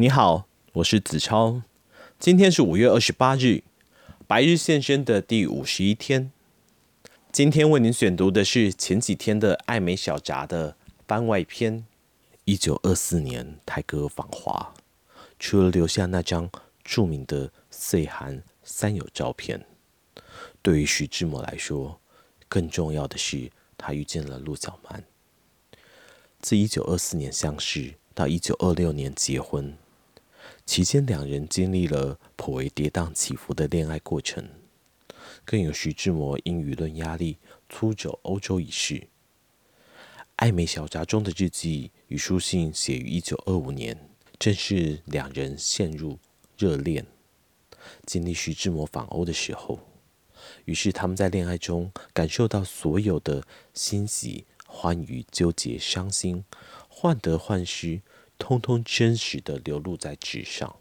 你好，我是子超。今天是五月二十八日，白日现身的第五十一天。今天为您选读的是前几天的爱美小札的番外篇。一九二四年，泰戈访华，除了留下那张著名的岁寒三友照片，对于徐志摩来说，更重要的是他遇见了陆小曼。自一九二四年相识到一九二六年结婚。期间，两人经历了颇为跌宕起伏的恋爱过程，更有徐志摩因舆论压力出走欧洲一事。《爱美小札》中的日记与书信写于一九二五年，正是两人陷入热恋、经历徐志摩访欧的时候。于是，他们在恋爱中感受到所有的欣喜、欢愉、纠结、伤心、患得患失。通通真实的流露在纸上。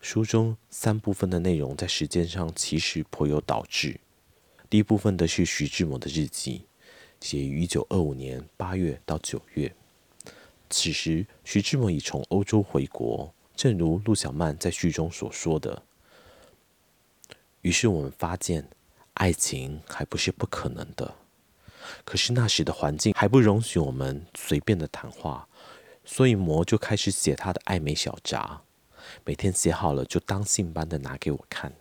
书中三部分的内容在时间上其实颇有导置。第一部分的是徐志摩的日记，写于一九二五年八月到九月。此时徐志摩已从欧洲回国，正如陆小曼在序中所说的。于是我们发现，爱情还不是不可能的。可是那时的环境还不容许我们随便的谈话，所以摩就开始写他的艾美小札，每天写好了就当信般的拿给我看。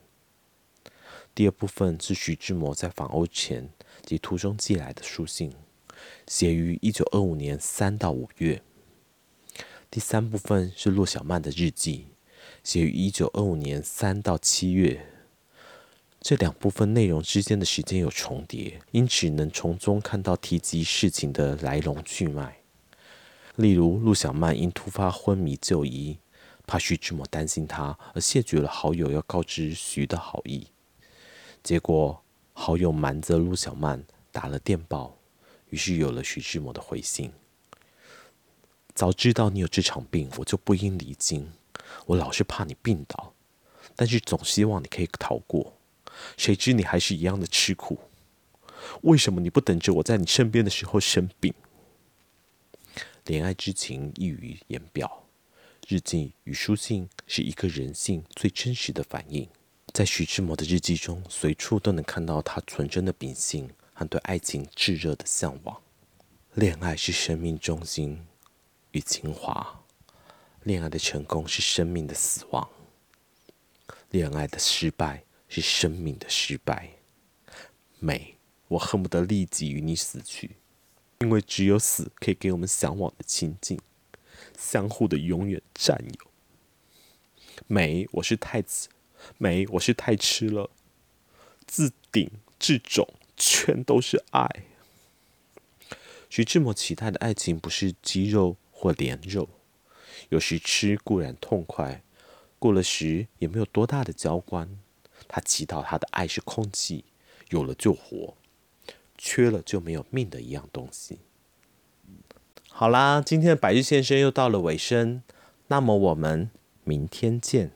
第二部分是徐志摩在访欧前及途中寄来的书信，写于一九二五年三到五月。第三部分是陆小曼的日记，写于一九二五年三到七月。这两部分内容之间的时间有重叠，因此能从中看到提及事情的来龙去脉。例如，陆小曼因突发昏迷就医，怕徐志摩担心他，而谢绝了好友要告知徐的好意。结果，好友瞒着陆小曼打了电报，于是有了徐志摩的回信：早知道你有这场病，我就不应离京。我老是怕你病倒，但是总希望你可以逃过。谁知你还是一样的吃苦。为什么你不等着我在你身边的时候生病？恋爱之情溢于言表，日记与书信是一个人性最真实的反应。在徐志摩的日记中，随处都能看到他纯真的秉性和对爱情炙热的向往。恋爱是生命中心与情怀，恋爱的成功是生命的死亡，恋爱的失败。是生命的失败，美，我恨不得立即与你死去，因为只有死可以给我们向往的亲近，相互的永远占有。美，我是太子，美，我是太痴了，自顶至踵，全都是爱。徐志摩期待的爱情不是肌肉或连肉，有时吃固然痛快，过了时也没有多大的交关。他祈祷他的爱是空气，有了就活，缺了就没有命的一样东西。好啦，今天的白日先生又到了尾声，那么我们明天见。